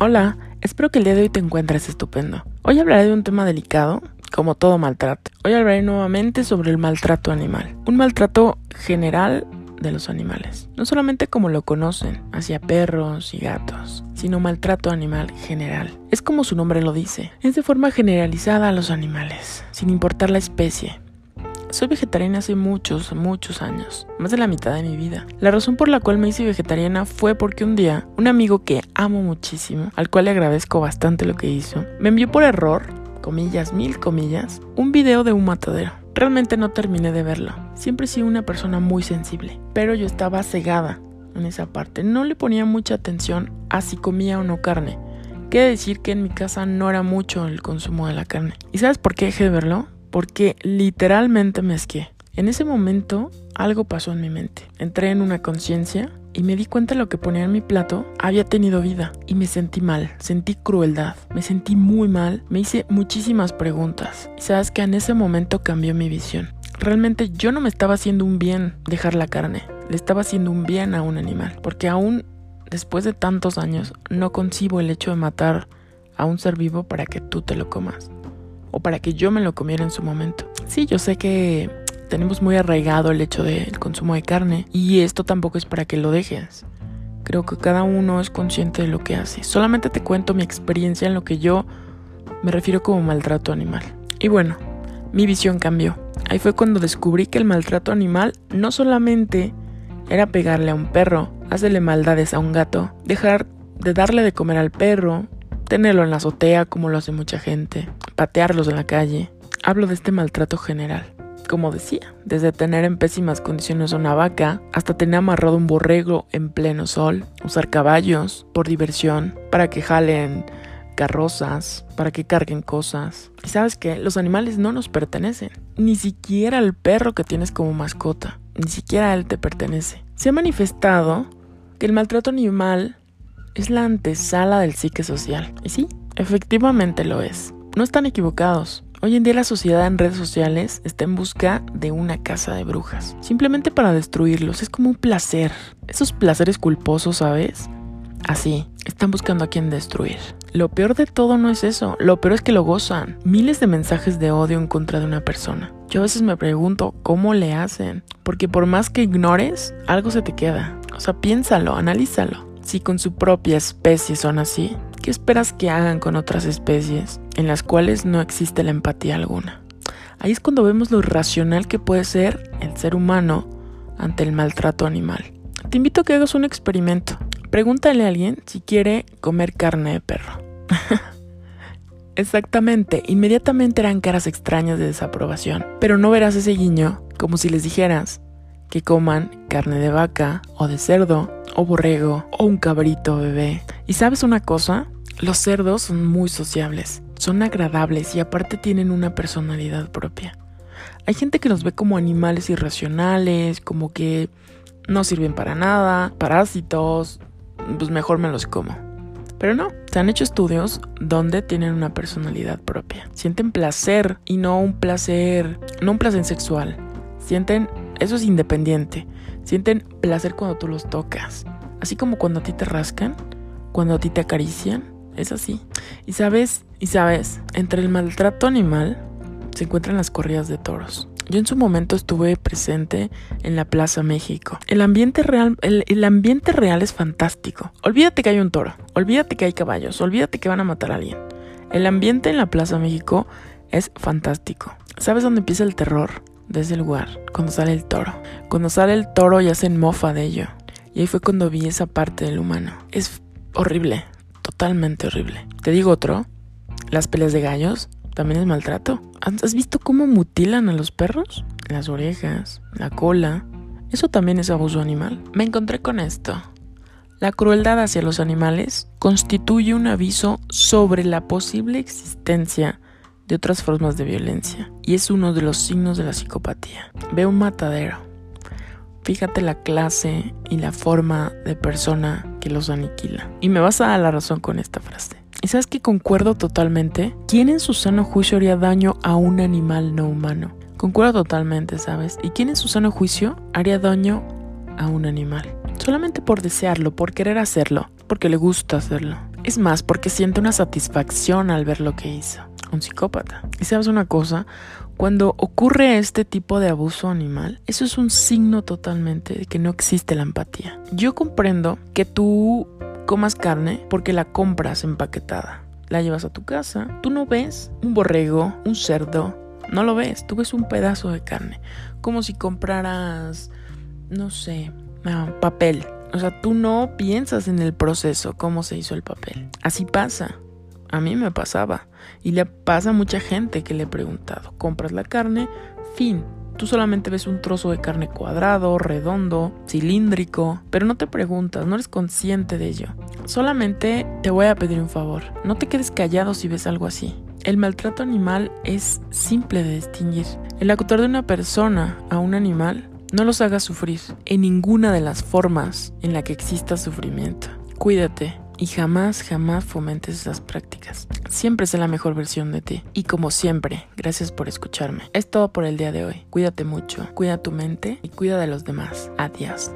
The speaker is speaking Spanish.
Hola, espero que el día de hoy te encuentres estupendo. Hoy hablaré de un tema delicado, como todo maltrato. Hoy hablaré nuevamente sobre el maltrato animal. Un maltrato general de los animales. No solamente como lo conocen, hacia perros y gatos, sino maltrato animal general. Es como su nombre lo dice, es de forma generalizada a los animales, sin importar la especie. Soy vegetariana hace muchos, muchos años, más de la mitad de mi vida. La razón por la cual me hice vegetariana fue porque un día un amigo que amo muchísimo, al cual le agradezco bastante lo que hizo, me envió por error, comillas, mil comillas, un video de un matadero. Realmente no terminé de verlo. Siempre he sido una persona muy sensible, pero yo estaba cegada en esa parte. No le ponía mucha atención a si comía o no carne. Quiere decir que en mi casa no era mucho el consumo de la carne. ¿Y sabes por qué dejé de verlo? Porque literalmente me esquié. En ese momento algo pasó en mi mente. Entré en una conciencia y me di cuenta de lo que ponía en mi plato había tenido vida y me sentí mal, sentí crueldad, me sentí muy mal, me hice muchísimas preguntas y sabes que en ese momento cambió mi visión. Realmente yo no me estaba haciendo un bien dejar la carne, le estaba haciendo un bien a un animal, porque aún después de tantos años no concibo el hecho de matar a un ser vivo para que tú te lo comas o para que yo me lo comiera en su momento. Sí, yo sé que tenemos muy arraigado el hecho del consumo de carne y esto tampoco es para que lo dejes. Creo que cada uno es consciente de lo que hace. Solamente te cuento mi experiencia en lo que yo me refiero como maltrato animal. Y bueno, mi visión cambió. Ahí fue cuando descubrí que el maltrato animal no solamente era pegarle a un perro, hacerle maldades a un gato, dejar de darle de comer al perro, tenerlo en la azotea como lo hace mucha gente, patearlos en la calle. Hablo de este maltrato general. Como decía, desde tener en pésimas condiciones una vaca hasta tener amarrado un borrego en pleno sol, usar caballos por diversión, para que jalen carrozas, para que carguen cosas. Y sabes que los animales no nos pertenecen, ni siquiera el perro que tienes como mascota, ni siquiera él te pertenece. Se ha manifestado que el maltrato animal es la antesala del psique social. Y sí, efectivamente lo es. No están equivocados. Hoy en día la sociedad en redes sociales está en busca de una casa de brujas. Simplemente para destruirlos. Es como un placer. Esos placeres culposos, ¿sabes? Así, están buscando a quien destruir. Lo peor de todo no es eso, lo peor es que lo gozan. Miles de mensajes de odio en contra de una persona. Yo a veces me pregunto cómo le hacen, porque por más que ignores, algo se te queda. O sea, piénsalo, analízalo. Si con su propia especie son así, ¿qué esperas que hagan con otras especies en las cuales no existe la empatía alguna? Ahí es cuando vemos lo irracional que puede ser el ser humano ante el maltrato animal. Te invito a que hagas un experimento. Pregúntale a alguien si quiere comer carne de perro. Exactamente, inmediatamente eran caras extrañas de desaprobación, pero no verás ese guiño como si les dijeras que coman carne de vaca o de cerdo o borrego o un cabrito bebé. ¿Y sabes una cosa? Los cerdos son muy sociables, son agradables y aparte tienen una personalidad propia. Hay gente que los ve como animales irracionales, como que no sirven para nada, parásitos, pues mejor me los como. Pero no, se han hecho estudios donde tienen una personalidad propia. Sienten placer y no un placer, no un placer sexual. Sienten, eso es independiente. Sienten placer cuando tú los tocas. Así como cuando a ti te rascan, cuando a ti te acarician, es así. Y sabes, y sabes, entre el maltrato animal se encuentran las corridas de toros. Yo en su momento estuve presente en la Plaza México. El ambiente real, el, el, ambiente real es fantástico. Olvídate que hay un toro, olvídate que hay caballos, olvídate que van a matar a alguien. El ambiente en la Plaza México es fantástico. ¿Sabes dónde empieza el terror? de ese lugar, cuando sale el toro. Cuando sale el toro y hacen mofa de ello. Y ahí fue cuando vi esa parte del humano. Es horrible, totalmente horrible. Te digo otro, las peleas de gallos también es maltrato. ¿Has visto cómo mutilan a los perros? Las orejas, la cola. Eso también es abuso animal. Me encontré con esto. La crueldad hacia los animales constituye un aviso sobre la posible existencia de otras formas de violencia y es uno de los signos de la psicopatía. Ve un matadero. Fíjate la clase y la forma de persona que los aniquila. Y me vas a dar la razón con esta frase. ¿Y sabes que concuerdo totalmente? ¿Quién en su sano juicio haría daño a un animal no humano? Concuerdo totalmente, ¿sabes? ¿Y quién en su sano juicio haría daño a un animal? Solamente por desearlo, por querer hacerlo, porque le gusta hacerlo. Es más, porque siente una satisfacción al ver lo que hizo. Psicópata. Y sabes una cosa, cuando ocurre este tipo de abuso animal, eso es un signo totalmente de que no existe la empatía. Yo comprendo que tú comas carne porque la compras empaquetada. La llevas a tu casa, tú no ves un borrego, un cerdo, no lo ves, tú ves un pedazo de carne, como si compraras, no sé, ah, papel. O sea, tú no piensas en el proceso, cómo se hizo el papel. Así pasa. A mí me pasaba. Y le pasa a mucha gente que le he preguntado. Compras la carne, fin. Tú solamente ves un trozo de carne cuadrado, redondo, cilíndrico, pero no te preguntas, no eres consciente de ello. Solamente te voy a pedir un favor. No te quedes callado si ves algo así. El maltrato animal es simple de distinguir. El actuar de una persona a un animal no los haga sufrir en ninguna de las formas en la que exista sufrimiento. Cuídate, y jamás, jamás fomentes esas prácticas. Siempre sé la mejor versión de ti. Y como siempre, gracias por escucharme. Es todo por el día de hoy. Cuídate mucho, cuida tu mente y cuida de los demás. Adiós.